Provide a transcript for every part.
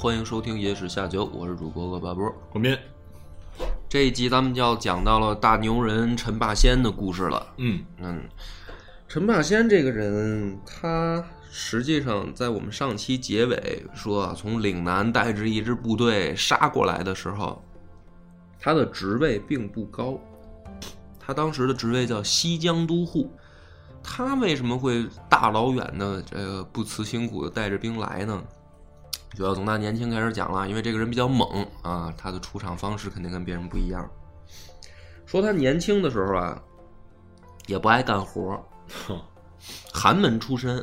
欢迎收听《野史下酒》，我是主播恶八波。广斌，这一集咱们就要讲到了大牛人陈霸先的故事了。嗯嗯，陈霸先这个人，他实际上在我们上期结尾说啊，从岭南带着一支部队杀过来的时候，他的职位并不高，他当时的职位叫西江都护。他为什么会大老远的这个不辞辛苦的带着兵来呢？就要从他年轻开始讲了，因为这个人比较猛啊，他的出场方式肯定跟别人不一样。说他年轻的时候啊，也不爱干活，寒门出身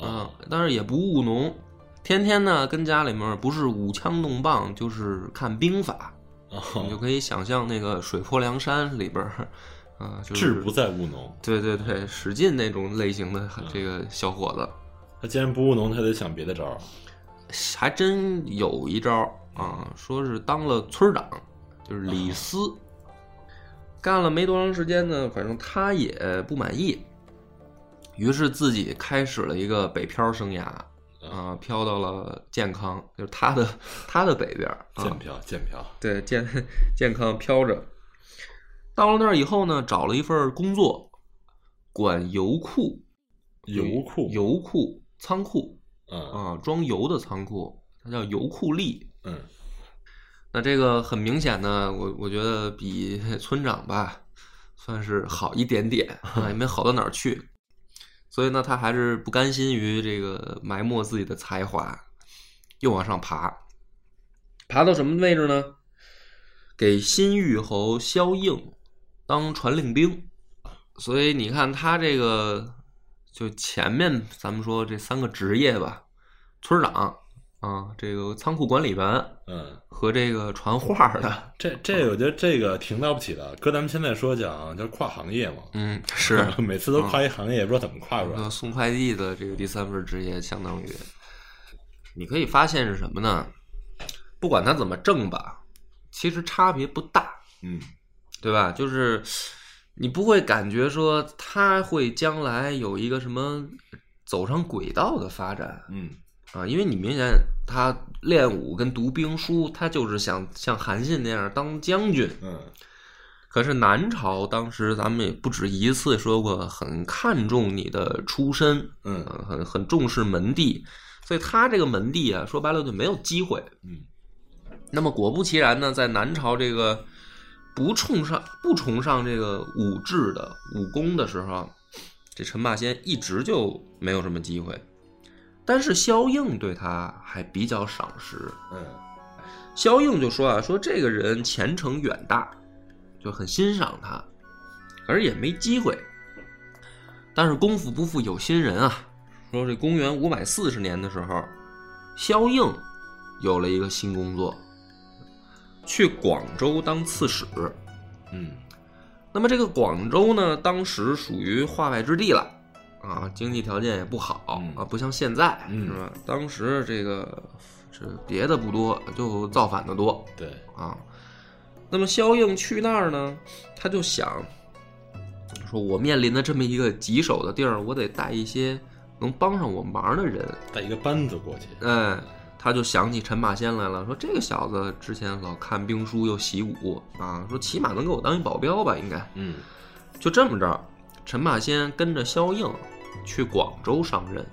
啊，但是也不务农，天天呢跟家里面不是舞枪弄棒，就是看兵法。你就可以想象那个《水泊梁山》里边儿啊，就是志不在务农。对对对，史进那种类型的这个小伙子，他既然不务农，他得想别的招儿。还真有一招啊，说是当了村长，就是李斯，干了没多长时间呢，反正他也不满意，于是自己开始了一个北漂生涯啊，飘到了健康，就是他的 他的北边儿啊。健漂，健漂。对健 健康飘着。到了那儿以后呢，找了一份工作，管油库，油库，油库仓库嗯啊，装油的仓库，它叫油库吏。嗯那这个很明显呢，我我觉得比 村长吧，算是好一点点啊，也没好到哪儿去。所以呢，他还是不甘心于这个埋没自己的才华，又往上爬。爬到什么位置呢？给新玉侯萧应当传令兵。所以你看他这个，就前面咱们说这三个职业吧，村长啊，这个仓库管理员嗯，和这个传话的，这这我觉得这个挺了不起的。搁咱们现在说讲，就是跨行业嘛。嗯，是每次都跨一行业，也不知道怎么跨出来呃。送快递的这个第三份职业，相当于你可以发现是什么呢？不管他怎么挣吧，其实差别不大，嗯对吧？就是你不会感觉说他会将来有一个什么走上轨道的发展嗯啊，因为你明显他练武跟读兵书，他就是想像韩信那样当将军。嗯可是南朝当时咱们也不止一次说过，很看重你的出身，嗯呃很很重视门第，所以他这个门第啊，说白了就没有机会。嗯那么果不其然呢，在南朝这个不崇尚不崇尚这个武治的武功的时候，这陈霸先一直就没有什么机会。但是萧映对他还比较赏识，嗯萧映就说啊，说这个人前程远大，就很欣赏他，可是也没机会。但是功夫不负有心人啊，说这公元五百四十年的时候，萧映有了一个新工作，去广州当刺史。嗯那么这个广州呢，当时属于化外之地了，啊，经济条件也不好嗯啊，不像现在，嗯是吧？当时这个这别的不多，就造反的多对，啊。那么萧应去那儿呢，他就想说，我面临的这么一个棘手的地儿，我得带一些能帮上我忙的人。带一个班子过去。哎，他就想起陈霸先来了，说这个小子之前老看兵书又习武啊，说起码能给我当一保镖吧，应该。嗯就这么着，陈霸先跟着萧应去广州上任。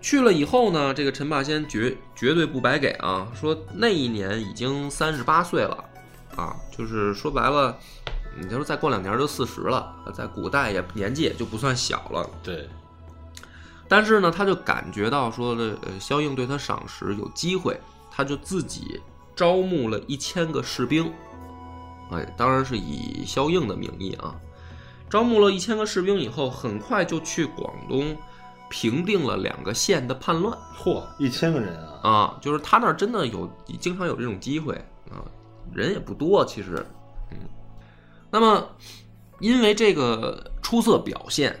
去了以后呢，这个陈霸先绝绝对不白给啊！说那一年已经三十八岁了，啊，就是说白了，你就说再过两年就四十了，在古代也年纪也就不算小了。对，但是呢，他就感觉到说的，呃，萧应对他赏识，有机会，他就自己招募了一千个士兵，哎，当然是以萧应的名义啊，招募了一千个士兵以后，很快就去广东平定了两个县的叛乱。嚯，一千个人啊！啊，就是他那儿真的有经常有这种机会啊，人也不多，其实，嗯，那么因为这个出色表现，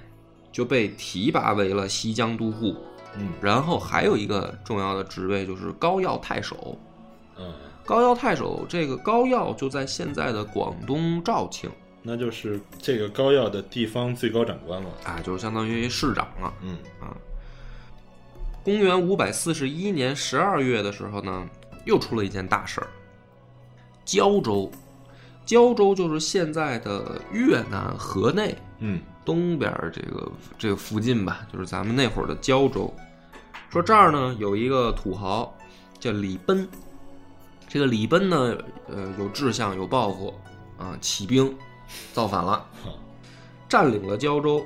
就被提拔为了西江都护，嗯。然后还有一个重要的职位就是高要太守。嗯，高要太守这个高要就在现在的广东肇庆那就是这个高要的地方最高长官了。啊，就是相当于市长了。嗯啊。公元五百四十一年十二月的时候呢，又出了一件大事儿。胶州，胶州就是现在的越南河内嗯东边这个这个附近吧，就是咱们那会儿的胶州。说这儿呢有一个土豪叫李奔，这个李奔呢，呃，有志向，有抱负啊，起兵造反了，占领了胶州。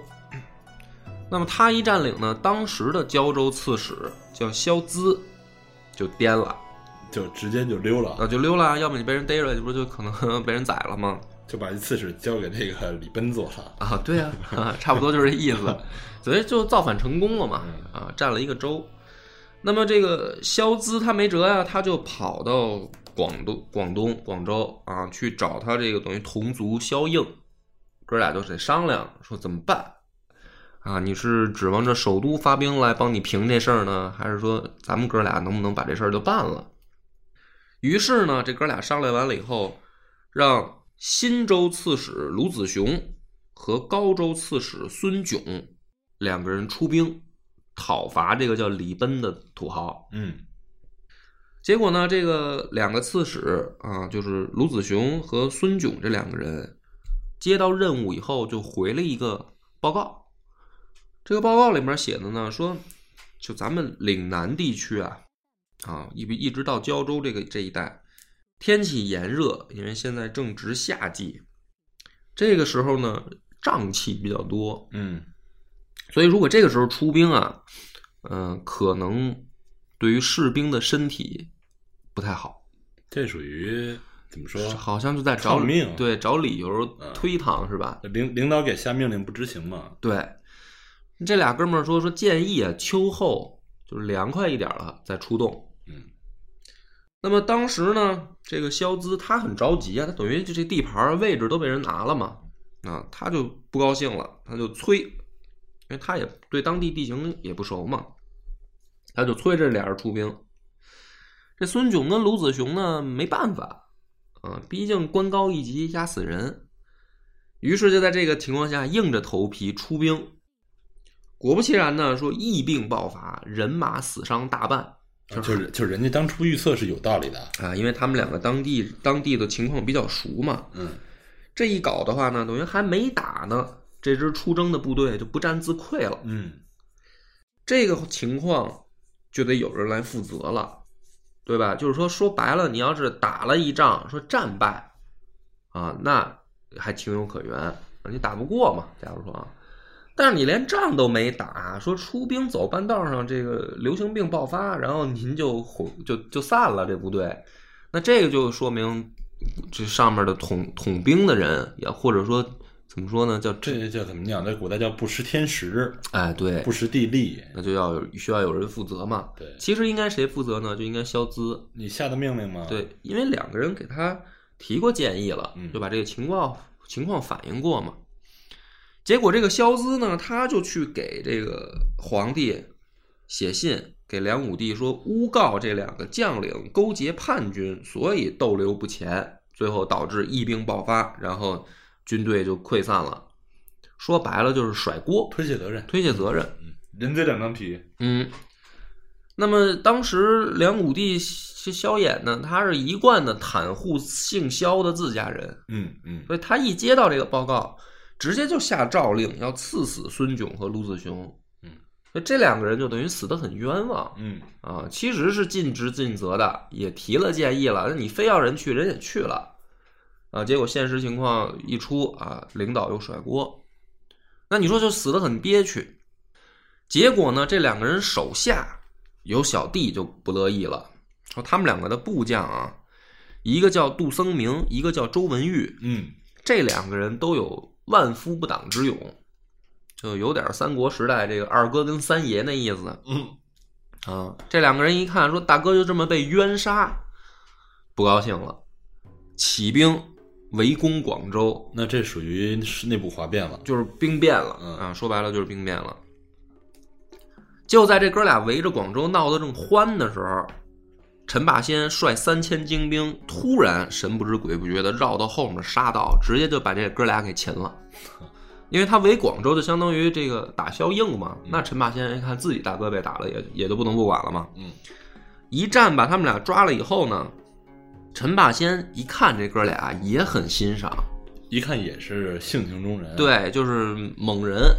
那么他一占领呢，当时的胶州刺史叫萧滋，就颠了，就直接就溜了，啊，就溜了。要么你被人逮着，这不就可能 被人宰了吗？就把这刺史交给这个李奔做了。啊，对啊，啊 差不多就是这意思。所以就造反成功了嘛，啊，占了一个州。那么这个萧滋他没辙呀，他就跑到广东、广东、广州啊，去找他这个等于同族萧应，哥俩就得商量说怎么办啊？你是指望着首都发兵来帮你平这事儿呢，还是说咱们哥俩能不能把这事儿就办了？于是呢，这哥俩商量完了以后，让新州刺史卢子雄和高州刺史孙炯两个人出兵讨伐这个叫李奔的土豪。嗯结果呢，这个两个刺史啊，就是卢子雄和孙炯这两个人，接到任务以后就回了一个报告。这个报告里面写的呢，说就咱们岭南地区啊，啊，一一直到胶州这个这一带，天气炎热，因为现在正值夏季，这个时候呢，瘴气比较多，嗯所以如果这个时候出兵啊，嗯、可能对于士兵的身体不太好。这属于怎么说？好像就在找命对，找理由嗯推搪是吧？领领导给下命令不执行嘛？对，这俩哥们儿说说建议啊，秋后就是凉快一点了再出动。嗯，那么当时呢，这个萧滋他很着急啊，他等于就这地盘位置都被人拿了嘛，啊，他就不高兴了，他就催，因为他也对当地地形也不熟嘛，他就催这俩人出兵。这孙炯跟卢子雄呢没办法啊，毕竟官高一级压死人，于是就在这个情况下硬着头皮出兵。果不其然呢，说疫病爆发，人马死伤大半。啊就是就是人家当初预测是有道理的。啊，因为他们两个当地当地的情况比较熟嘛，嗯这一搞的话呢，等于还没打呢，这支出征的部队就不战自溃了。嗯这个情况就得有人来负责了，对吧？就是说，说白了，你要是打了一仗，说战败啊，那还情有可原，你打不过嘛。假如说啊，但是你连仗都没打，说出兵走半道上，这个流行病爆发，然后您就毁就就散了这部队，那这个就说明这上面的统统兵的人，也或者说怎么说呢，叫这叫怎么讲？在古代叫不识天时，哎对，不识地利。那就要有需要有人负责嘛。对其实应该谁负责呢？就应该萧滋。你下的命令吗？，对，因为两个人给他提过建议了嗯，就把这个情况情况反映过嘛。结果这个萧滋呢，他就去给这个皇帝写信，给梁武帝说诬告这两个将领勾结叛军，所以逗留不前，最后导致疫病爆发，然后军队就溃散了。说白了就是甩锅，推卸责任，推卸责任。人贼两张皮。嗯，那么当时梁武帝萧萧衍呢，他是一贯的袒护姓萧的自家人，嗯嗯所以他一接到这个报告，直接就下诏令要赐死孙炯和卢子雄。嗯，所以这两个人就等于死得很冤枉嗯啊，其实是尽职尽责的，也提了建议了，那你非要人去，人也去了啊，结果现实情况一出啊，领导又甩锅，那你说就死的很憋屈。结果呢，这两个人手下有小弟就不乐意了，说他们两个的部将啊，一个叫杜僧明，一个叫周文玉，嗯这两个人都有万夫不挡之勇，就有点三国时代这个二哥跟三爷那意思。嗯啊，这两个人一看说大哥就这么被冤杀，不高兴了，起兵围攻广州，那这属于是内部哗变了。就是兵变了嗯啊，说白了就是兵变了。就在这哥俩围着广州闹得正欢的时候，陈霸先率三千精兵突然神不知鬼不觉的绕到后面杀到，直接就把这哥俩给擒了。因为他围广州就相当于这个打消应嘛，那陈霸先一看自己大哥被打了，也也就不能不管了嘛。嗯，一战把他们俩抓了以后呢，陈霸先一看这哥俩也很欣赏，一看也是性情中人。，对，就是猛人，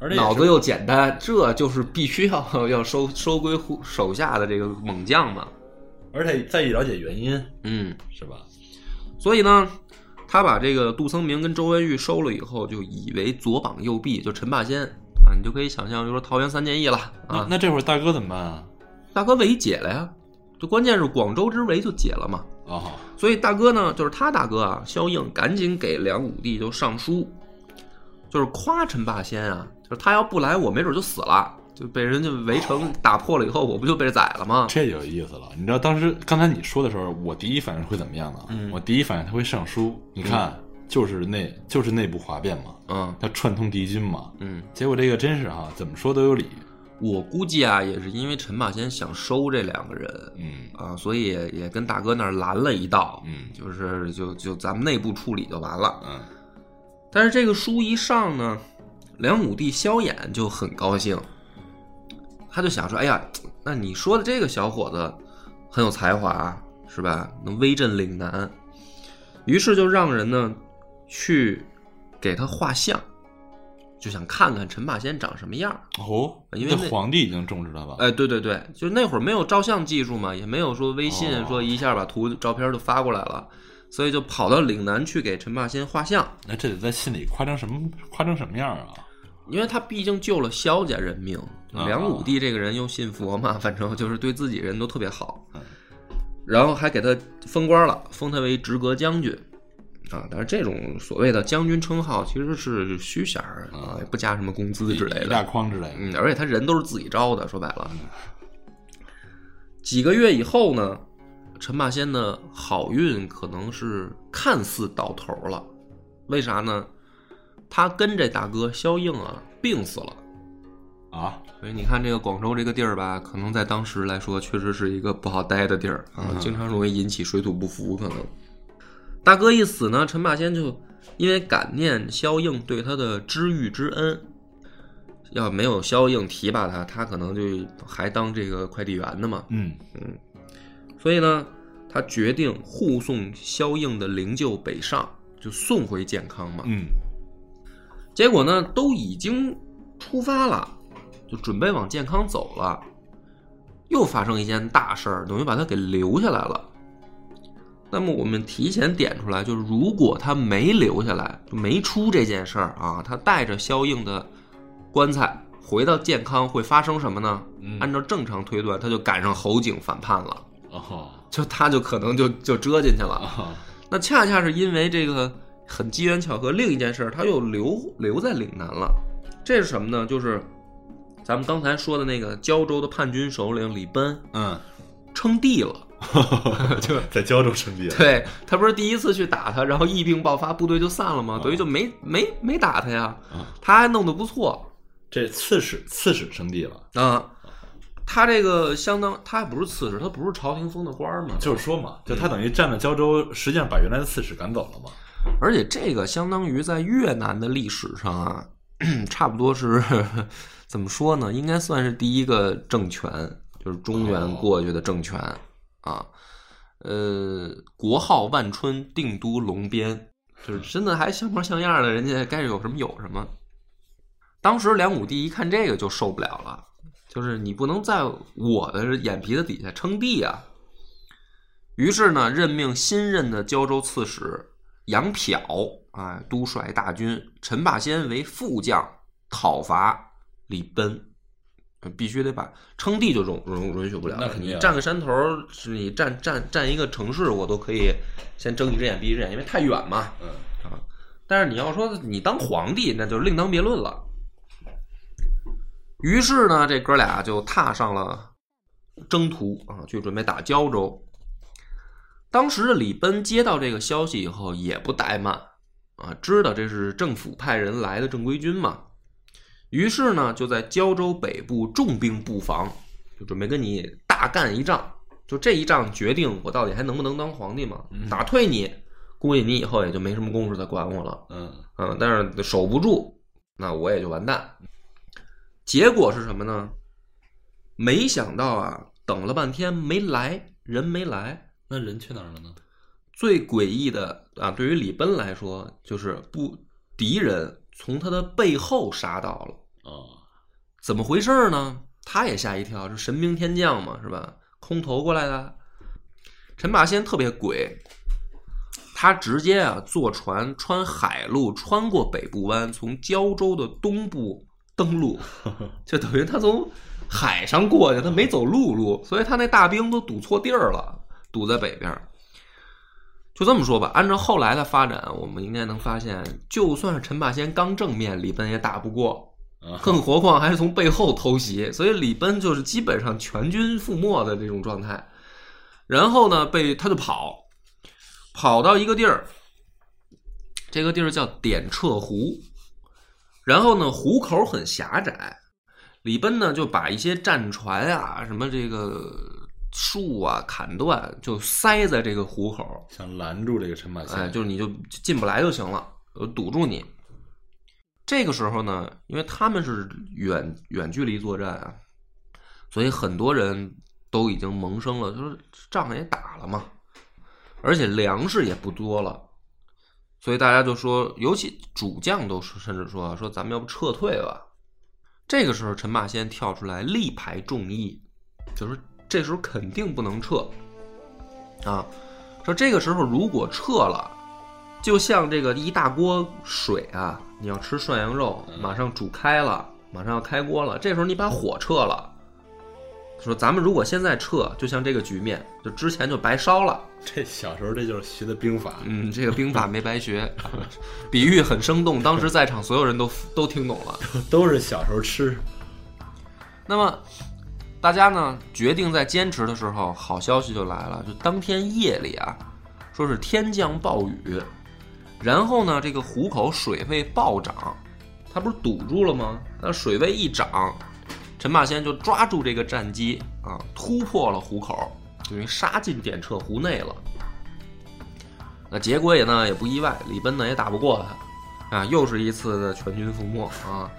而且脑子又简单，这就是必须要 要收收归户手下的这个猛将嘛。而且再一了解原因，嗯，是吧？所以呢，他把这个杜僧明跟周文玉收了以后，就以为左膀右臂，就陈霸先啊，你就可以想象，就说桃园三结义了那啊。那这会儿大哥怎么办啊？大哥围解了呀，就关键是广州之围就解了嘛。哦，所以大哥呢，就是他大哥啊，萧映赶紧给梁武帝就上书，就是夸陈霸先啊，就是他要不来，我没准就死了，就被人家围城打破了以后，我不就被宰了吗？这就有意思了。你知道当时刚才你说的时候，我第一反应会怎么样呢？嗯我第一反应他会上书，你看，就是内就是内部哗变嘛，嗯他串通敌军嘛。嗯，结果这个真是哈，怎么说都有理。我估计啊，也是因为陈霸先想收这两个人嗯啊，所以也也跟大哥那儿拦了一道，嗯就是就就咱们内部处理就完了。嗯，但是这个书一上呢，梁武帝萧衍就很高兴，他就想说：“哎呀，那你说的这个小伙子很有才华，是吧？能威震岭南。”于是就让人呢去给他画像，就想看看陈霸先长什么样儿。哦，因为皇帝已经种植了吧。哎，对对对，就那会儿没有照相技术嘛，也没有说微信哦说一下把图照片都发过来了，所以就跑到岭南去给陈霸先画像。那这得在心里夸张什么夸张什么样啊？因为他毕竟救了萧家人命，啊梁武帝这个人又信佛嘛，反正就是对自己人都特别好嗯，然后还给他封官了，封他为直阁将军啊。但是这种所谓的将军称号其实是虚衔儿啊，也不加什么工资之类一大的。筐之类的。嗯，而且他人都是自己招的，说白了。几个月以后呢，陈霸先的好运可能是看似到头了，为啥呢？他跟这大哥萧应啊病死了。啊，所以你看，这个广州这个地儿吧，可能在当时来说，确实是一个不好待的地儿啊，嗯经常容易引起水土不服。可能大哥一死呢，陈霸先就因为感念萧映对他的知遇之恩，要没有萧映提拔他，他可能就还当这个快递员呢嘛。嗯所以呢，他决定护送萧映的灵柩北上，就送回健康嘛。嗯结果呢，都已经出发了，就准备往健康走了，又发生一件大事儿，等于把他给留下来了。那么我们提前点出来，就是如果他没留下来，就没出这件事儿啊，他带着萧应的棺材回到健康，会发生什么呢？嗯按照正常推断，他就赶上侯景反叛了，哦就他就可能就就折进去了。啊那恰恰是因为这个很机缘巧合，另一件事儿他又留留在岭南了。这是什么呢？就是咱们刚才说的那个胶州的叛军首领李奔嗯，称帝了。就在胶州称帝了。对他不是第一次去打他，然后疫病爆发，部队就散了吗？啊等于就没没没打他呀啊，他还弄得不错这刺史刺史称帝了，啊。他这个相当，他还不是刺史，他不是朝廷封的官儿吗？就是说嘛，就他等于占了胶州，实际上把原来的刺史赶走了嘛。而且这个相当于在越南的历史上啊，差不多是怎么说呢？应该算是第一个政权，就是中原过去的政权、啊。呃，国号万春，定都龙边，就是真的还像模像样的，人家该有什么有什么。当时梁武帝一看这个就受不了了，就是你不能在我的眼皮子底下称帝啊。于是呢，任命新任的胶州刺史杨漂啊，督率大军，陈霸先为副将，讨伐李奔。呃必须得把称帝就容容允许不了了，那肯定啊你占个山头，是你占占占一个城市，我都可以先睁一只眼闭一只眼，因为太远嘛。嗯但是你要说你当皇帝，那就另当别论了。于是呢，这哥俩就踏上了征途啊，就准备打胶州。当时的李奔接到这个消息以后，也不怠慢啊，知道这是政府派人来的正规军嘛，于是呢，就在胶州北部重兵布防，就准备跟你大干一仗。就这一仗决定我到底还能不能当皇帝嘛？打退你，估计你以后也就没什么功夫再管我了。嗯嗯，但是守不住，那我也就完蛋。结果是什么呢？没想到啊，等了半天没来人，没来。那人去哪儿了呢？最诡异的啊，对于李奔来说，就是不敌人从他的背后杀到了。哦，怎么回事呢？他也吓一跳，这神兵天降嘛，是吧？空投过来的。陈霸先特别鬼，他直接啊坐船穿海路穿过北部湾，从胶州的东部登陆，就等于他从海上过去，他没走陆路，所以他那大兵都堵错地儿了，堵在北边。就这么说吧，按照后来的发展，我们应该能发现，就算是陈霸先刚正面，李奔也打不过。啊更何况还是从背后偷袭，所以李奔就是基本上全军覆没的这种状态。然后呢，被他就跑，跑到一个地儿，这个地儿叫点彻湖。然后呢，湖口很狭窄，李奔呢就把一些战船啊、什么这个树啊砍断，就塞在这个湖口。想拦住这个陈霸先，哎，就是你就进不来就行了，我堵住你。这个时候呢，因为他们是远远距离作战啊，所以很多人都已经萌生了，就是仗也打了嘛，而且粮食也不多了，所以大家就说，尤其主将都是甚至说说咱们要不撤退吧。这个时候，陈霸先跳出来力排众议，就是这时候肯定不能撤啊。说这个时候如果撤了，就像这个一大锅水啊，你要吃涮羊肉，马上煮开了，马上要开锅了，这时候你把火撤了。说咱们如果现在撤，就像这个局面，就之前就白烧了。这小时候这就是学的兵法，嗯，这个兵法没白学，比喻很生动，当时在场所有人都 都听懂了。都是小时候吃。那么大家呢决定在坚持的时候，好消息就来了，就当天夜里啊，说是天降暴雨，然后呢这个湖口水位暴涨，它不是堵住了吗？那水位一涨，陈霸先就抓住这个战机啊，突破了湖口，等于杀进点彻湖内了。那结果也呢也不意外，李奔呢也打不过他，啊，又是一次的全军覆没啊。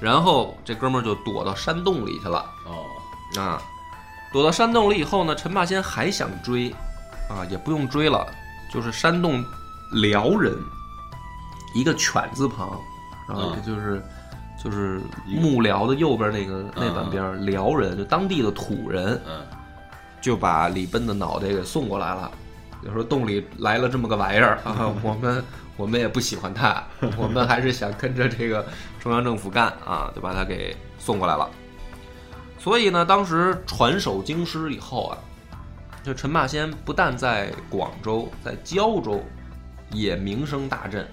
然后这哥们儿就躲到山洞里去了哦，啊，躲到山洞里以后呢，陈霸先还想追，啊，也不用追了，就是山洞辽人，一个犬字旁，然后就是、就是幕僚的右边那个那半边儿辽人，就当地的土人，嗯，就把李奔的脑袋给送过来了。就说洞里来了这么个玩意儿 啊，我们我们也不喜欢他，我们还是想跟着这个中央政府干啊，就把他给送过来了。所以呢，当时传首京师以后啊，就陈霸先不但在广州，在胶州也名声大振。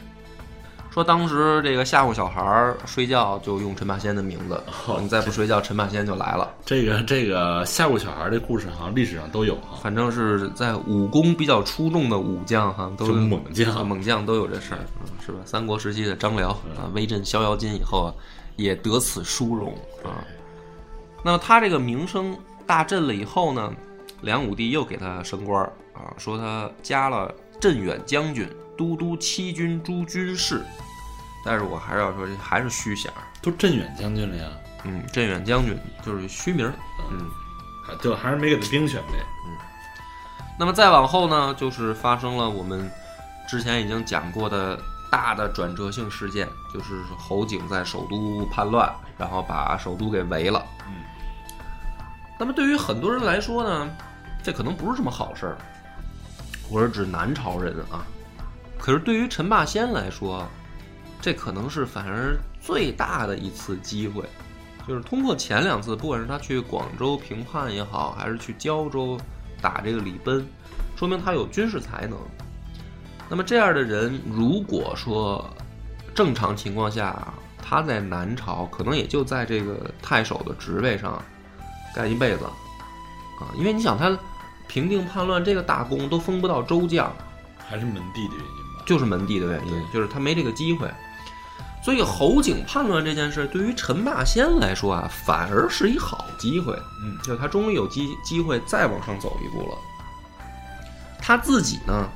说当时这个吓唬小孩儿睡觉就用陈霸先的名字，哦你再不睡觉，陈霸先就来了。这个这个吓唬小孩儿这故事好像历史上都有哈。反正是在武功比较出众的武将哈，都是猛将啊猛将都有这事儿，嗯是吧？三国时期的张辽啊，威震逍遥津以后啊，也得此殊荣啊。那么他这个名声大振了以后呢，梁武帝又给他升官儿啊，说他加了镇远将军、都督七军诸军事。但是我还是要说，这还是虚衔儿。都镇远将军了呀，嗯，镇远将军就是虚名儿。嗯，还就还是没给他兵权呗。嗯那么再往后呢，就是发生了我们之前已经讲过的大的转折性事件，就是侯景在首都叛乱，然后把首都给围了。嗯，那么对于很多人来说呢，这可能不是什么好事儿，我是指南朝人啊。可是对于陈霸先来说，这可能是反而最大的一次机会，就是通过前两次，不管是他去广州平叛也好，还是去胶州打这个李奔，说明他有军事才能。那么这样的人，如果说正常情况下，他在南朝可能也就在这个太守的职位上干一辈子啊，因为你想他平定叛乱这个大功都封不到州将，还是门第的原因？就是门第的原因，就是他没这个机会。所以侯景叛乱这件事，对于陈霸先来说啊，反而是一好机会。嗯就他终于有机机会再往上走一步了。他自己呢，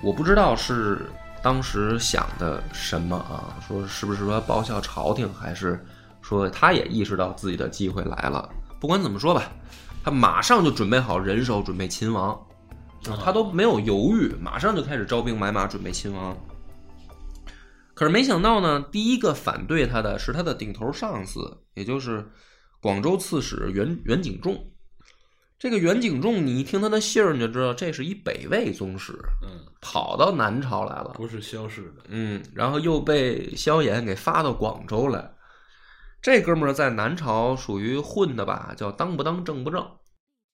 我不知道是当时想的什么啊，说是不是说报效朝廷，还是说他也意识到自己的机会来了。不管怎么说吧，他马上就准备好人手，准备勤王，啊他都没有犹豫，马上就开始招兵买马，准备亲王。可是没想到呢，第一个反对他的是他的顶头上司，也就是广州刺史袁袁景仲。这个袁景仲，你一听他的姓儿，你就知道这是一北魏宗室，嗯，跑到南朝来了。不是萧氏的，嗯，然后又被萧衍给发到广州来。这哥们儿在南朝属于混的吧，叫当不当正不正。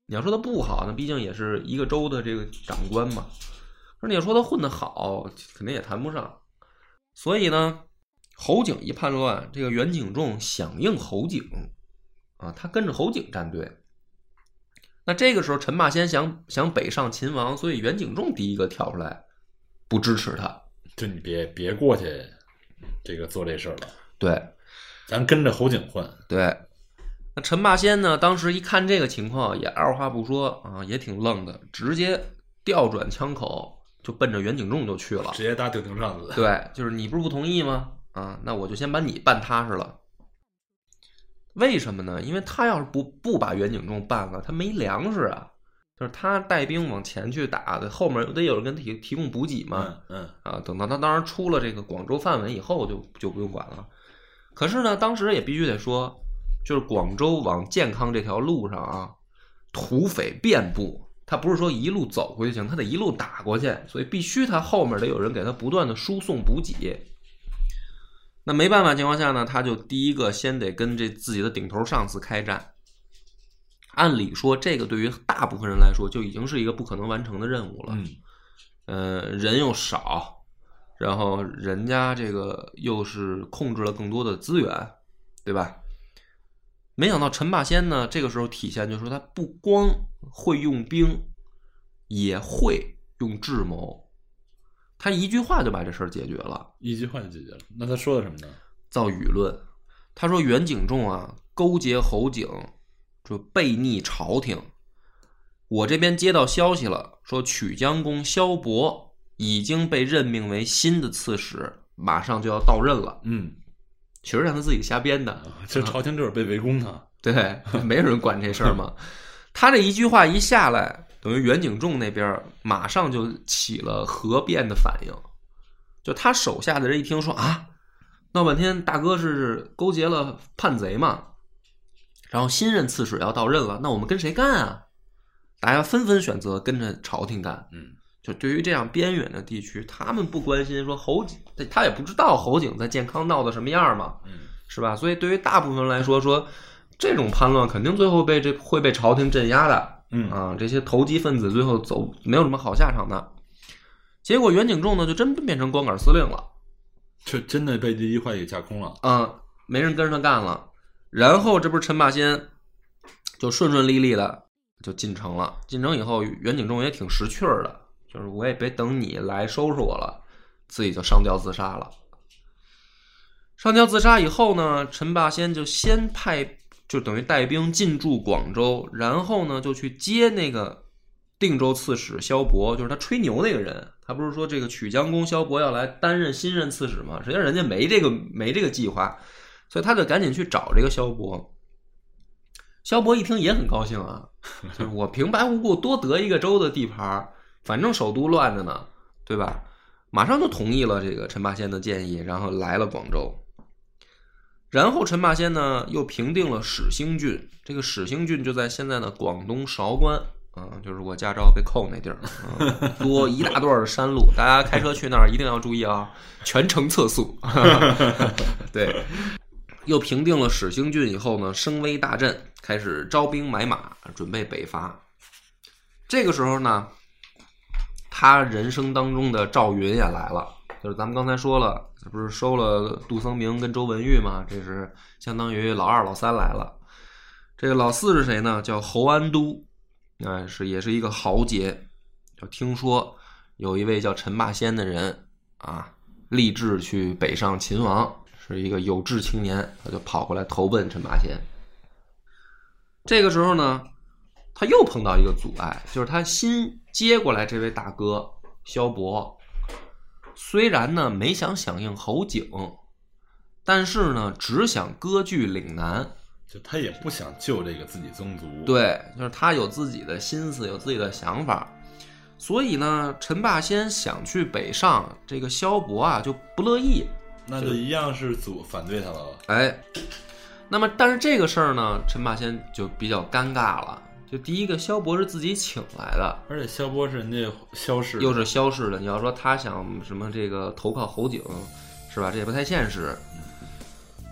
你要说他不好，那毕竟也是一个州的这个长官嘛。那你要说他混得好，肯定也谈不上。所以呢，侯景一叛乱，这个袁景仲响应侯景，啊，他跟着侯景站队。那这个时候，陈霸先想想北上秦王，所以袁景仲第一个跳出来，不支持他。就你别别过去，这个做这事儿了，对，咱跟着侯景混。对，那陈霸先呢，当时一看这个情况，也二话不说啊，也挺愣的，直接调转枪口就奔着袁景仲就去了。直接搭顶头上司。对，就是你不是不同意吗？啊，那我就先把你办踏实了。为什么呢？因为他要是不不把袁景仲办了，他没粮食啊。就是他带兵往前去打的，后面得有人给他提提供补给嘛。嗯嗯，啊，等到他当然出了这个广州范围以后就，就不用管了。可是呢，当时也必须得说，就是广州往健康这条路上啊，土匪遍布，他不是说一路走过去行，他得一路打过去，所以必须他后面得有人给他不断的输送补给。那没办法情况下呢，他就第一个先得跟这自己的顶头上司开战。按理说，这个对于大部分人来说就已经是一个不可能完成的任务了。嗯，呃，人又少，然后人家这个又是控制了更多的资源，对吧？没想到陈霸先呢，这个时候体现就是说他不光会用兵，也会用智谋。他一句话就把这事儿解决了，一句话就解决了。那他说的什么呢？造舆论。他说袁景仲啊，勾结侯景，就背逆朝廷。我这边接到消息了，说曲江公萧伯已经被任命为新的刺史，马上就要到任了。嗯，其实让他自己瞎编的，这朝廷就是被围攻的。对，没有人管这事儿嘛。他这一句话一下来，等于袁景仲那边马上就起了核变的反应。就他手下的人一听说啊，闹半天大哥是勾结了叛贼嘛，然后新任刺史要到任了，那我们跟谁干啊？大家纷纷选择跟着朝廷干。嗯，就对于这样边远的地区，他们不关心说侯景，他也不知道侯景在健康闹的什么样嘛。嗯，是吧？所以对于大部分人来说，说这种叛乱肯定最后被这会被朝廷镇压的。嗯啊，这些投机分子最后走没有什么好下场的。结果袁景仲呢，就真变成光杆司令了，就真的被这句话给架空了。啊，没人跟着他干了。然后这不是陈霸先就顺顺利利的就进城了。进城以后，袁景仲也挺识趣儿的，就是我也别等你来收拾我了，自己就上吊自杀了。上吊自杀以后呢，陈霸先就先派，就等于带兵进驻广州，然后呢就去接那个定州刺史萧伯，就是他吹牛那个人。他不是说这个曲江公萧伯要来担任新任刺史吗？实际上人家没这个没这个计划，所以他就赶紧去找这个萧伯。萧伯一听也很高兴啊，就是我平白无故多得一个州的地盘，反正首都乱着呢，对吧？马上就同意了这个陈霸先的建议，然后来了广州。然后陈霸先呢又平定了始兴郡，这个始兴郡就在现在的广东韶关啊，就是我驾照被扣那地儿，啊、多一大段的山路，大家开车去那儿一定要注意啊，全程测速。对，又平定了始兴郡以后呢，声威大振，开始招兵买马，准备北伐。这个时候呢，他人生当中的赵云也来了，就是咱们刚才说了，他不是收了杜僧明跟周文玉吗？这是相当于老二、老三来了。这个老四是谁呢？叫侯安都，哎，是也是一个豪杰。就听说有一位叫陈霸先的人啊，立志去北上秦王，是一个有志青年，他就跑过来投奔陈霸先。这个时候呢，他又碰到一个阻碍，就是他心接过来这位大哥萧伯，虽然呢没想响应侯景，但是呢只想割据岭南。就他也不想救这个自己宗族，，对，就是他有自己的心思，有自己的想法。所以呢，陈霸先想去北上，这个萧伯啊就不乐意。那就一样是阻反对他了。哎，那么但是这个事儿呢，陈霸先就比较尴尬了。就第一个，萧伯是自己请来的，而且萧波是人家萧氏，又是萧氏的，你要说他想什么这个投靠侯景，是吧？这也不太现实。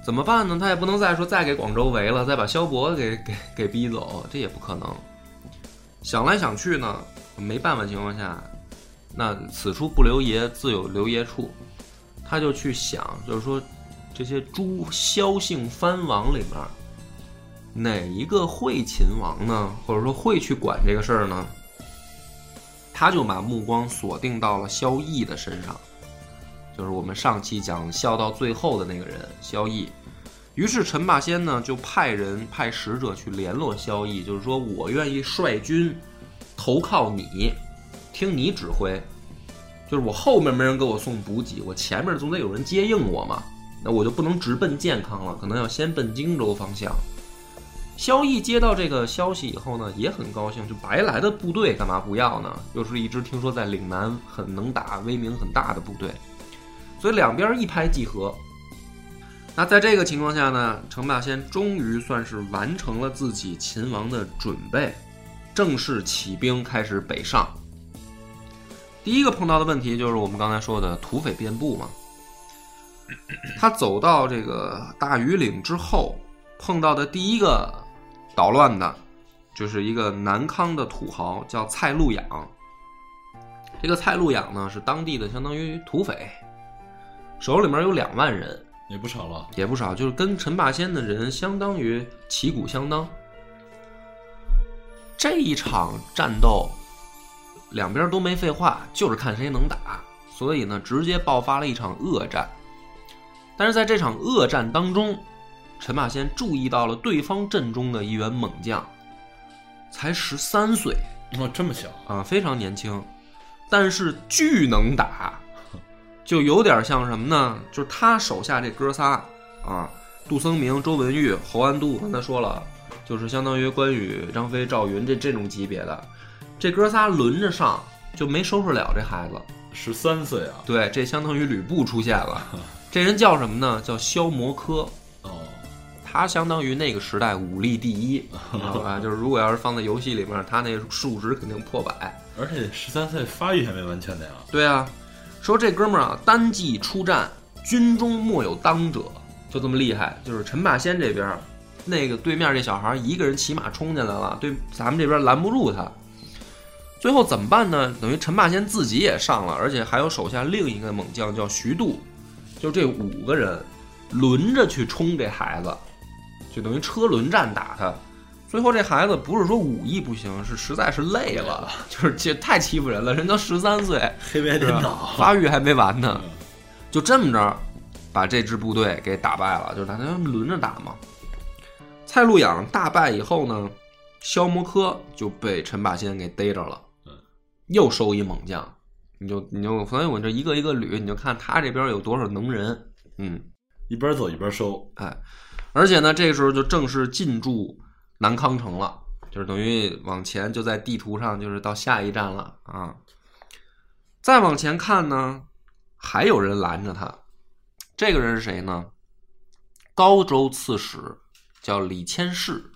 怎么办呢？他也不能再说再给广州围了，再把萧伯给给给逼走，这也不可能。想来想去呢，没办法情况下，那此处不留爷，自有留爷处。他就去想，就是说这些诸萧姓藩王里面，哪一个会秦王呢？或者说会去管这个事儿呢？他就把目光锁定到了萧绎的身上，就是我们上期讲笑到最后的那个人萧绎。于是陈霸先呢就派人派使者去联络萧绎，就是说我愿意率军投靠你，听你指挥。就是我后面没人给我送补给，我前面总得有人接应我嘛。那我就不能直奔健康了，可能要先奔荆州方向。萧绎接到这个消息以后呢，也很高兴，就白来的部队干嘛不要呢？又是一支听说在岭南很能打、威名很大的部队，所以两边一拍即合。那在这个情况下呢，程霸先终于算是完成了自己秦王的准备，正式起兵开始北上。第一个碰到的问题就是我们刚才说的土匪遍布嘛。他走到这个大庾岭之后，碰到的第一个捣乱的，就是一个南康的土豪，叫蔡路养。这个蔡路养呢，是当地的相当于土匪，手里面有两万人，也不少了。也不少，就是跟陈霸先的人相当于旗鼓相当。这一场战斗，两边都没废话，就是看谁能打，所以呢，直接爆发了一场恶战。但是在这场恶战当中，陈霸先注意到了对方阵中的一员猛将，才十三岁哦，这么小，啊，非常年轻，但是巨能打，就有点像什么呢？就是他手下这哥仨啊，杜僧明、周文玉、侯安都，刚才说了，就是相当于关羽、张飞、赵云这这种级别的，这哥仨轮着上，就没收拾了这孩子。十三岁啊。对，这相当于吕布出现了。这人叫什么呢？叫萧摩柯。哦，他相当于那个时代武力第一，知道吧？就是如果要是放在游戏里面，他那数值肯定破百。而且十三岁发育还没完全呢呀。对啊，说这哥们儿啊，单骑出战，军中莫有当者，就这么厉害。就是陈霸先这边儿，那个对面这小孩儿一个人骑马冲进来了，对咱们这边拦不住他。最后怎么办呢？等于陈霸先自己也上了，而且还有手下另一个猛将叫徐度，就这五个人轮着去冲这孩子，就等于车轮战打他。最后这孩子不是说武艺不行，是实在是累了，就是这太欺负人了。人都十三岁，黑白颠倒，发育还没完呢，嗯就这么着把这支部队给打败了，就是大家轮着打嘛。蔡路养大败以后呢，萧摩柯就被陈霸先给逮着了嗯，又收一猛将，你就你就所以我这一个一个捋，你就看他这边有多少能人，嗯，一边走一边收。哎，而且呢，这个时候就正式进驻南康城了，就是等于往前就在地图上就是到下一站了啊。再往前看呢，还有人拦着他，这个人是谁呢？高州刺史叫李千世，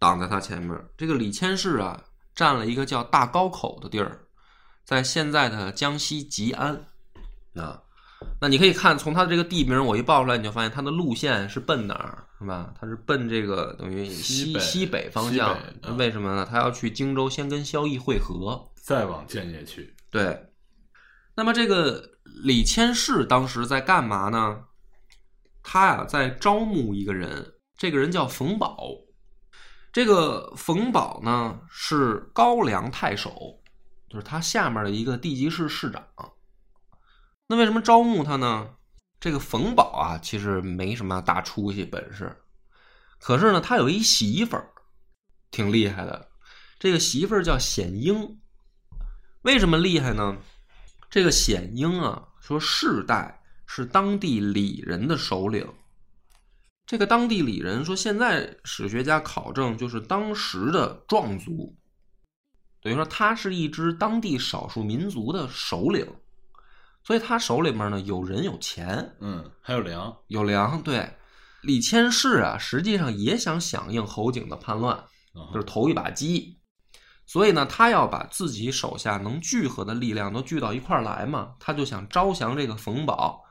挡在他前面。这个李千世啊，占了一个叫大高口的地儿，在现在的江西吉安啊。那你可以看从它的这个地名，我一报出来，你就发现它的路线是奔哪儿，是吧？它是奔这个等于西西北方向为什么呢？他要去荆州，先跟萧绎会合。再往建业去，对，那么这个李谦氏当时在干嘛呢？他呀在招募一个人，这个人叫冯保。这个冯保呢是高梁太守，就是他下面的一个地级市市长。那为什么招募他呢？这个冯保啊，其实没什么大出息本事，可是呢，他有一媳妇儿，挺厉害的。这个媳妇儿叫显英，为什么厉害呢？这个显英啊，说世代是当地李人的首领。这个当地李人说，现在史学家考证，就是当时的壮族，等于说他是一支当地少数民族的首领，所以他手里面呢有人有钱，嗯，还有粮，有粮。对，李千世啊，实际上也想响应侯景的叛乱，啊就是投一把鸡。所以呢，他要把自己手下能聚合的力量都聚到一块儿来嘛，他就想招降这个冯保，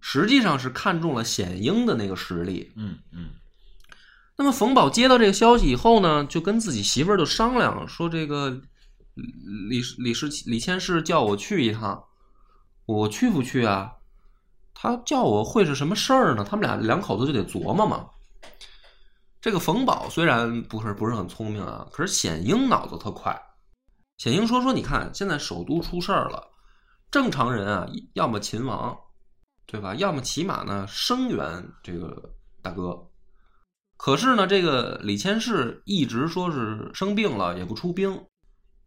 实际上是看中了显英的那个实力。嗯嗯那么冯保接到这个消息以后呢，就跟自己媳妇儿就商量说：“这个李李世李千世叫我去一趟，我去不去啊？他叫我会是什么事儿呢？他们俩两口子就得琢磨嘛。”这个冯保虽然不是不是很聪明啊，可是显英脑子特快。显英说：“说你看，现在首都出事儿了，正常人啊，要么秦王，对吧？要么起码呢声援这个大哥。可是呢，这个李千世一直说是生病了也不出兵，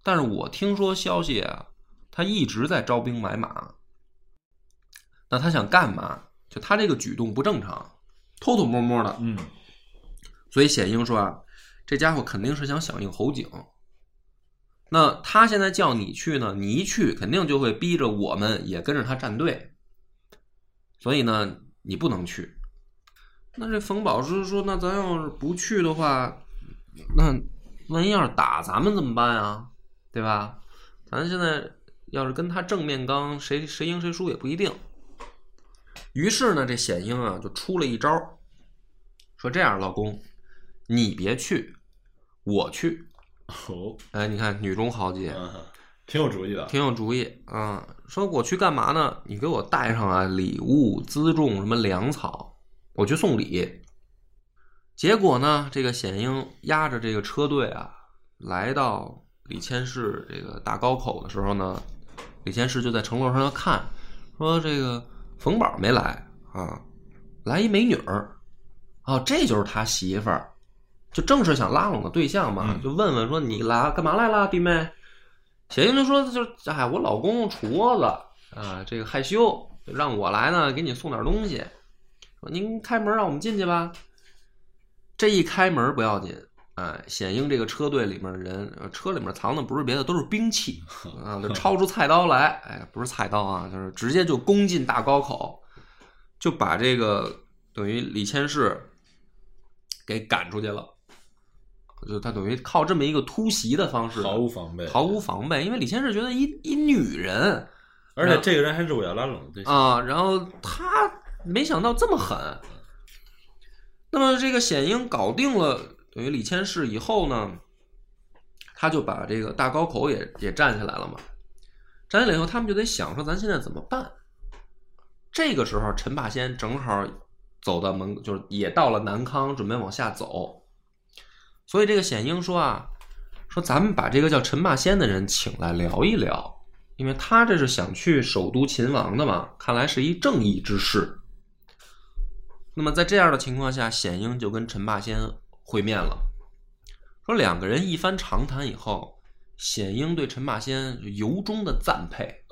但是我听说消息啊，他一直在招兵买马。那他想干嘛？就他这个举动不正常，偷偷摸摸的。嗯所以显英说啊，这家伙肯定是想响应侯景。那他现在叫你去呢，你一去肯定就会逼着我们也跟着他站队。所以呢，你不能去。那这冯宝是说，那咱要是不去的话，那万一要是打咱们怎么办啊？对吧？咱现在要是跟他正面刚，谁谁赢谁输也不一定。于是呢，这显英啊就出了一招，说这样，老公，你别去，我去。哦，哎，你看女中豪杰，嗯，挺有主意的，挺有主意啊。说我去干嘛呢？你给我带上啊礼物、辎重、什么粮草，我去送礼。结果呢，这个显英押着这个车队啊，来到李谦世这个大高口的时候呢，李谦世就在城楼上要看，说这个冯宝没来啊，来一美女儿，哦，这就是他媳妇儿，就正是想拉拢的对象嘛，嗯就问问说你来干嘛来了，弟妹？小英就说就是哎，我老公杵窝子啊，这个害羞，让我来呢，给你送点东西。说您开门让我们进去吧。这一开门不要紧，哎，显英这个车队里面的人，呃车里面藏的不是别的，都是兵器 啊，就抄出菜刀来，哎，不是菜刀啊，就是直接就攻进大高口，就把这个等于李千世给赶出去了。就他等于靠这么一个突袭的方式，毫无防备，毫无防备，因为李千世觉得一一女人而且这个人还是我要拉拢的对象，啊，然后他没想到这么狠。那么这个显英搞定了等于李谦世以后呢，他就把这个大高口也也占下来了嘛。占下来以后，他们就得想说，咱现在怎么办？这个时候，陈霸先正好走到门，就是也到了南康，准备往下走。所以这个显英说啊，说咱们把这个叫陈霸先的人请来聊一聊，因为他这是想去首都秦王的嘛，看来是一正义之士。那么在这样的情况下，显英就跟陈霸先会面了，说两个人一番长谈以后，显英对陈霸先由衷的赞佩。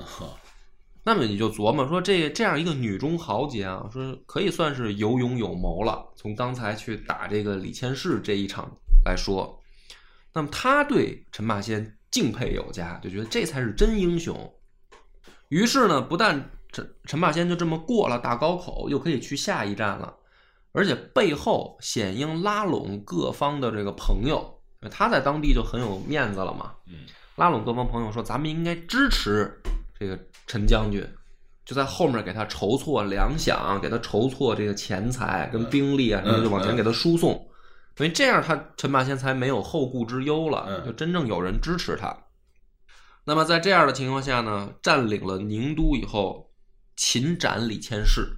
那么你就琢磨说，这这样一个女中豪杰啊，说可以算是有勇有谋了。从刚才去打这个李千世这一场来说，那么他对陈霸先敬佩有加，就觉得这才是真英雄。于是呢，不但陈陈霸先就这么过了大高口，又可以去下一站了，而且背后显英拉拢各方的这个朋友，他在当地就很有面子了嘛。嗯，拉拢各方朋友说，咱们应该支持这个陈将军，就在后面给他筹措粮饷，给他筹措这个钱财跟兵力啊，什么就往前给他输送。所以这样，他陈霸先才没有后顾之忧了，嗯就真正有人支持他。那么在这样的情况下呢，占领了宁都以后，擒斩李千世，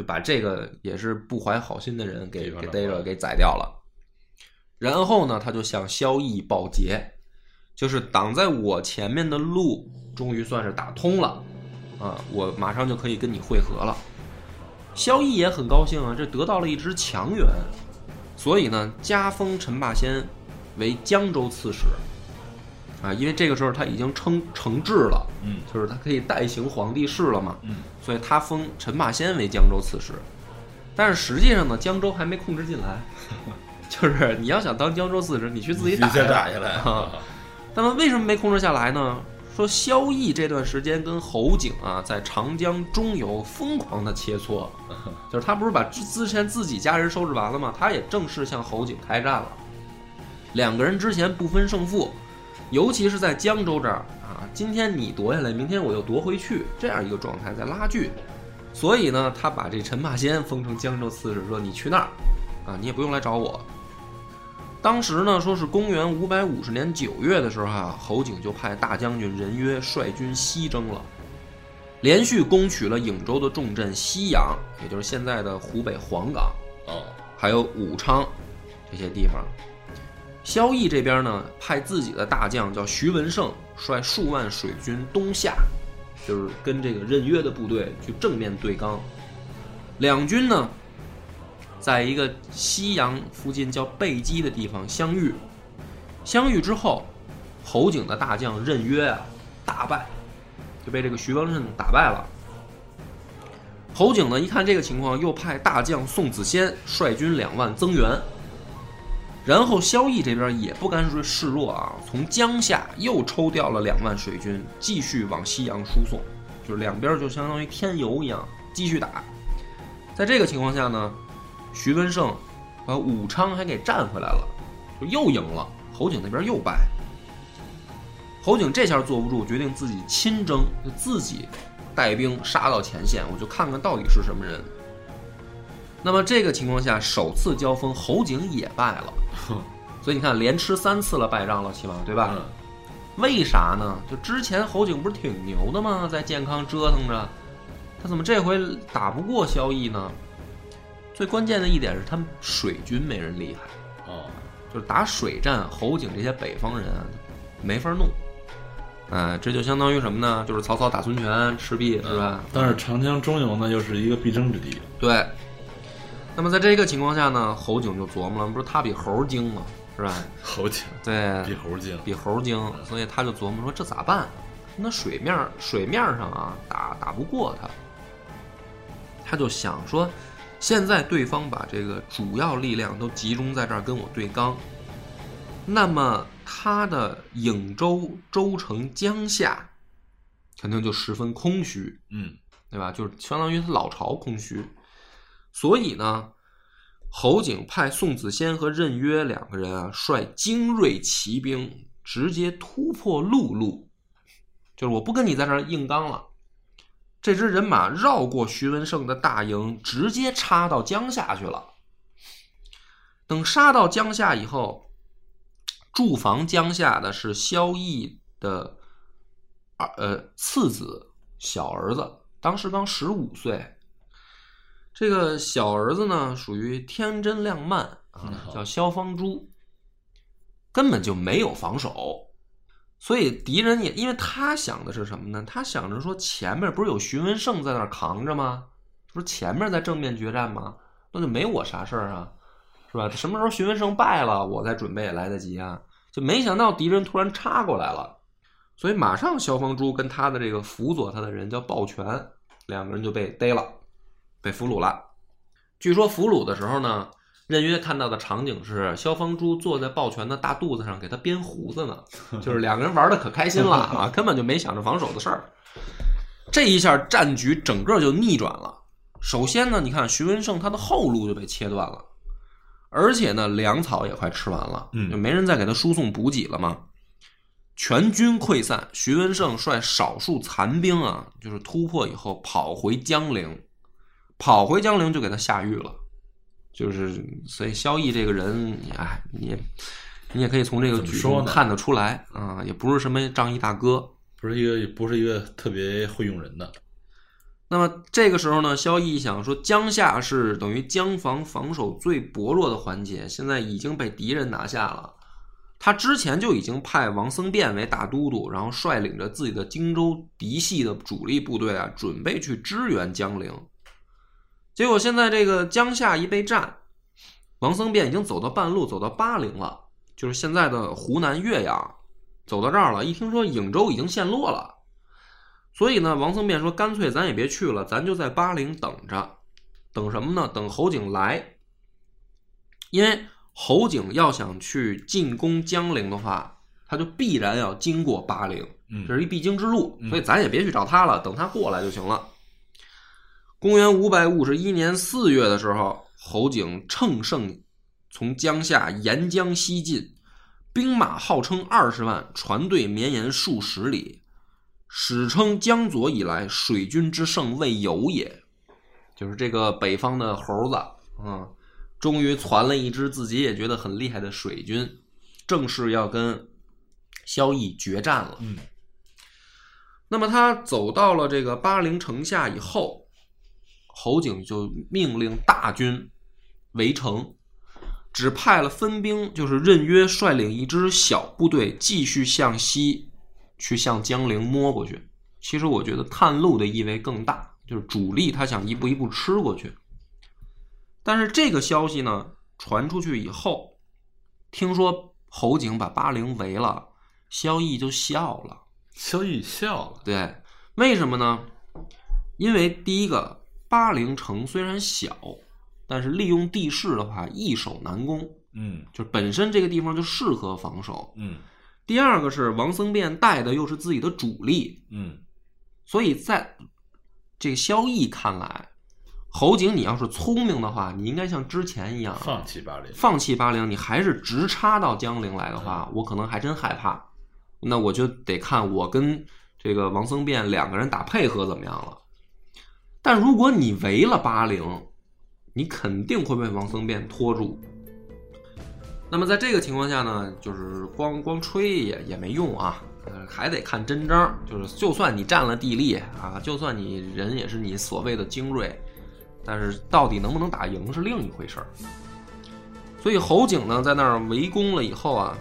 就把这个也是不怀好心的人给给逮着，给宰掉了。然后呢，他就向萧绎报捷，就是挡在我前面的路，终于算是打通了，啊，我马上就可以跟你会合了。萧绎也很高兴啊，这得到了一支强援，所以呢，加封陈霸先为江州刺史，啊，因为这个时候他已经称承制了，嗯就是他可以代行皇帝事了嘛，嗯，所以他封陈霸先为江州刺史。但是实际上呢，江州还没控制进来，就是你要想当江州刺史，你去自己打下来啊。那么为什么没控制下来呢？说萧绎这段时间跟侯景啊，在长江中游疯狂的切磋，就是他不是把之之前自己家人收拾完了吗？他也正式向侯景开战了。两个人之前不分胜负，尤其是在江州这儿啊，今天你夺下来，明天我又夺回去，这样一个状态在拉锯。所以呢，他把这陈霸先封成江州刺史，说你去那儿啊，你也不用来找我。当时呢，说是公元五百五十年九月的时候啊，侯景就派大将军任约率军西征了，连续攻取了颍州的重镇西阳，也就是现在的湖北黄冈，哦，还有武昌这些地方。萧绎这边呢，派自己的大将叫徐文胜，率数万水军东下，就是跟这个任约的部队去正面对刚。两军呢，在一个西阳附近叫贝基的地方相遇。相遇之后，侯景的大将任约啊大败，就被这个徐文胜打败了。侯景呢一看这个情况，又派大将宋子仙率军两万增援。然后萧绎这边也不甘示弱啊，从江夏又抽调了两万水军，继续往西阳输送，就是两边就相当于添油一样，继续打。在这个情况下呢，徐文胜把武昌还给占回来了，就又赢了。侯景那边又败，侯景这下坐不住，决定自己亲征，就自己带兵杀到前线，我就看看到底是什么人。那么这个情况下，首次交锋，侯景也败了，所以你看连吃三次了败仗了，起码对吧？嗯为啥呢？就之前侯景不是挺牛的吗？在健康折腾着，他怎么这回打不过萧绎呢？最关键的一点是他们水军没人厉害，哦，就是打水战，侯景这些北方人啊没法弄。哎，这就相当于什么呢？就是曹操打孙权，赤壁是吧？但是长江中游呢，又是一个必争之地。对。那么在这个情况下呢，侯景就琢磨了，不是他比猴精吗？是吧？猴精对，比猴精，比猴精，所以他就琢磨说这咋办？那水面水面上啊打打不过他，他就想说，现在对方把这个主要力量都集中在这儿跟我对刚，那么他的颍州州城江夏肯定就十分空虚，嗯，对吧？就是相当于他老巢空虚，所以呢，侯景派宋子仙和任约两个人啊，率精锐骑兵直接突破陆路，就是我不跟你在这儿硬刚了。这支人马绕过徐文胜的大营，直接插到江夏去了。等杀到江夏以后，驻防江夏的是萧绎的儿呃次子小儿子，当时刚十五岁。这个小儿子呢，属于天真烂漫啊，叫萧方珠，根本就没有防守，所以敌人也因为他想的是什么呢？他想着说前面不是有徐文胜在那儿扛着吗？这不是前面在正面决战吗？那就没我啥事儿啊，是吧？什么时候徐文胜败了，我再准备也来得及啊。就没想到敌人突然插过来了，所以马上萧方珠跟他的这个辅佐他的人叫鲍全，两个人就被逮了。被俘虏了。据说俘虏的时候呢，任约看到的场景是萧方珠坐在抱拳的大肚子上给他编胡子呢，就是两个人玩的可开心了啊，根本就没想着防守的事儿。这一下战局整个就逆转了。首先呢，你看徐文胜他的后路就被切断了，而且呢粮草也快吃完了，嗯就没人再给他输送补给了嘛。全军溃散，徐文胜率少数残兵啊，就是突破以后跑回江陵，跑回江陵就给他下狱了。就是所以萧绎这个人，哎，你你也可以从这个说看得出来啊，也不是什么仗义大哥。不是一个不是一个特别会用人的。那么这个时候呢，萧绎想说，江夏是等于江防防守最薄弱的环节，现在已经被敌人拿下了。他之前就已经派王僧辩为大都督，然后率领着自己的荆州嫡系的主力部队啊，准备去支援江陵。结果现在这个江夏一被占，王僧辩已经走到半路，走到巴陵了，就是现在的湖南岳阳，走到这儿了。一听说颍州已经陷落了。所以呢，王僧辩说：“干脆咱也别去了，咱就在巴陵等着，等什么呢？等侯景来。因为侯景要想去进攻江陵的话，他就必然要经过巴陵，嗯这是一必经之路。所以咱也别去找他了，等他过来就行了。”公元五百五十一年四月的时候，侯景乘胜从江夏沿江西进，兵马号称二十万，船队绵延数十里。史称江左以来水军之盛未有也，就是这个北方的猴子啊、嗯，终于攒了一支自己也觉得很厉害的水军，正式要跟萧绎决战了。嗯，那么他走到了这个巴陵城下以后，侯景就命令大军围城，只派了分兵，就是任约率领一支小部队继续向西。去向江陵摸过去，其实我觉得探路的意味更大，就是主力他想一步一步吃过去。但是这个消息呢传出去以后，听说侯景把巴陵围了，萧绎就笑了。萧绎笑了，对，为什么呢？因为第一个，巴陵城虽然小，但是利用地势的话易守难攻，嗯就是本身这个地方就适合防守。嗯第二个是王僧辩带的又是自己的主力，嗯所以在这个萧绎看来，侯景你要是聪明的话，你应该像之前一样放弃巴陵，放弃巴陵，你还是直插到江陵来的话，我可能还真害怕。那我就得看我跟这个王僧辩两个人打配合怎么样了。但如果你围了巴陵，你肯定会被王僧辩拖住。那么在这个情况下呢，就是光光吹也也没用啊，还得看真章。就是就算你占了地利啊，就算你人也是你所谓的精锐，但是到底能不能打赢是另一回事儿。所以侯景呢，在那儿围攻了以后啊，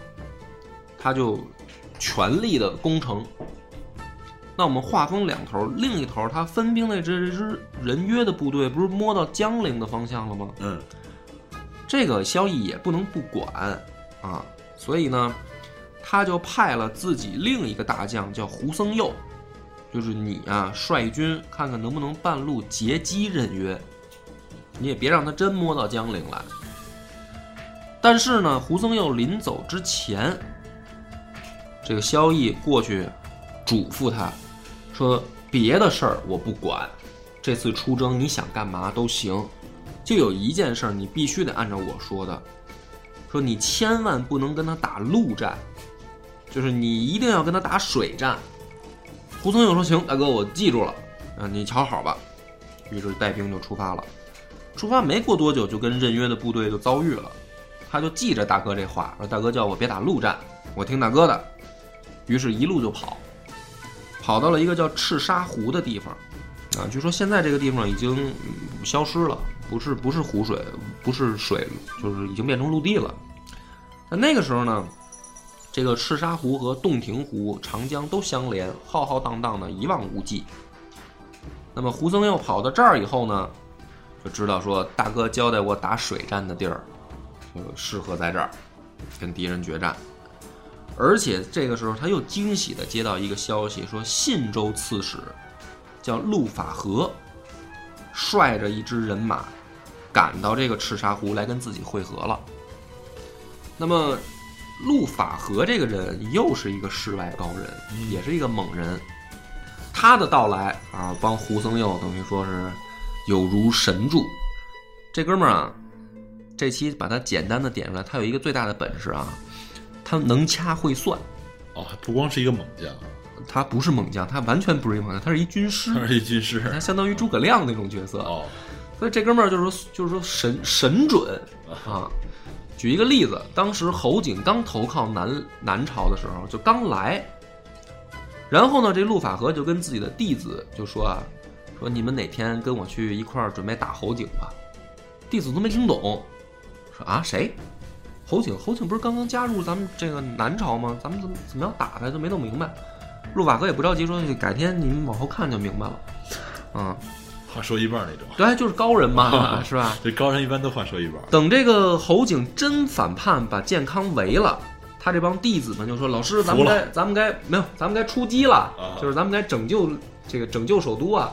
他就全力的攻城。那我们话分两头，另一头他分兵的这支人约的部队，不是摸到江陵的方向了吗？嗯这个萧绎也不能不管啊，所以呢，他就派了自己另一个大将叫胡僧佑，就是你啊，率军看看能不能半路截击任约，你也别让他真摸到江陵来。但是呢，胡僧佑临走之前，这个萧绎过去嘱咐他说：“别的事儿我不管，这次出征你想干嘛都行。”就有一件事儿，你必须得按照我说的，说你千万不能跟他打陆战，就是你一定要跟他打水战。胡宗佑说：“行，大哥，我记住了，啊，你瞧好吧。”于是带兵就出发了。出发没过多久，就跟任约的部队就遭遇了。他就记着大哥这话，说：“大哥叫我别打陆战，我听大哥的。”于是，一路就跑，跑到了一个叫赤沙湖的地方。啊，据说现在这个地方已经消失了，不是不是湖水，不是水，就是已经变成陆地了。那那个时候呢，这个赤沙湖和洞庭湖、长江都相连，浩浩荡荡的，一望无际。那么胡僧又跑到这儿以后呢，就知道说大哥交代我打水战的地儿，就适合在这儿跟敌人决战。而且这个时候他又惊喜的接到一个消息，说信州刺史。叫陆法和，率着一支人马赶到这个赤沙湖来跟自己会合了。那么，陆法和这个人又是一个世外高人，也是一个猛人。他的到来啊，帮胡僧佑等于说是有如神助。这哥们儿啊，这期把他简单的点出来，他有一个最大的本事啊，他能掐会算。哦，还不光是一个猛将，他不是猛将，他完全不是一猛将，他是一军师，他是一军师。他相当于诸葛亮那种角色。哦，所以这哥们儿就是说，就是说神神准啊。举一个例子，当时侯景刚投靠南南朝的时候，就刚来，然后呢，这陆法和就跟自己的弟子就说啊，说你们哪天跟我去一块儿准备打侯景吧。弟子都没听懂，说啊谁？侯景，侯景不是刚刚加入咱们这个南朝吗？咱们怎么怎么样打他，都没弄明白。陆法和也不着急，说改天你们往后看就明白了。嗯，话说一半那种。对，就是高人嘛，是吧？这高人一般都话说一半。等这个侯景真反叛，把健康围了，他这帮弟子们就说：“老师，咱们该咱们该没有，咱们该出击了，就是咱们该拯救这个拯救首都啊。”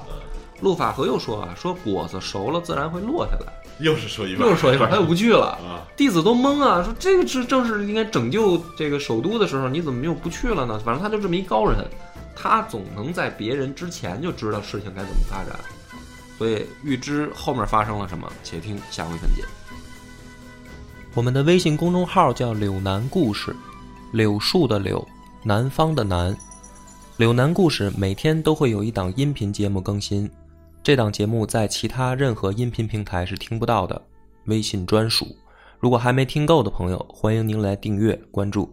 陆法和又说啊：“说果子熟了，自然会落下来。” 又是说一半，又是说一半，他又不去了。弟子都懵啊，说这个是正是应该拯救这个首都的时候，你怎么又不去了呢？反正他就这么一高人，他总能在别人之前就知道事情该怎么发展。所以预知后面发生了什么，且听下回分解。我们的微信公众号叫“柳南故事”，柳树的柳，南方的南。柳南故事每天都会有一档音频节目更新。这档节目在其他任何音频平台是听不到的，微信专属。如果还没听够的朋友，欢迎您来订阅关注。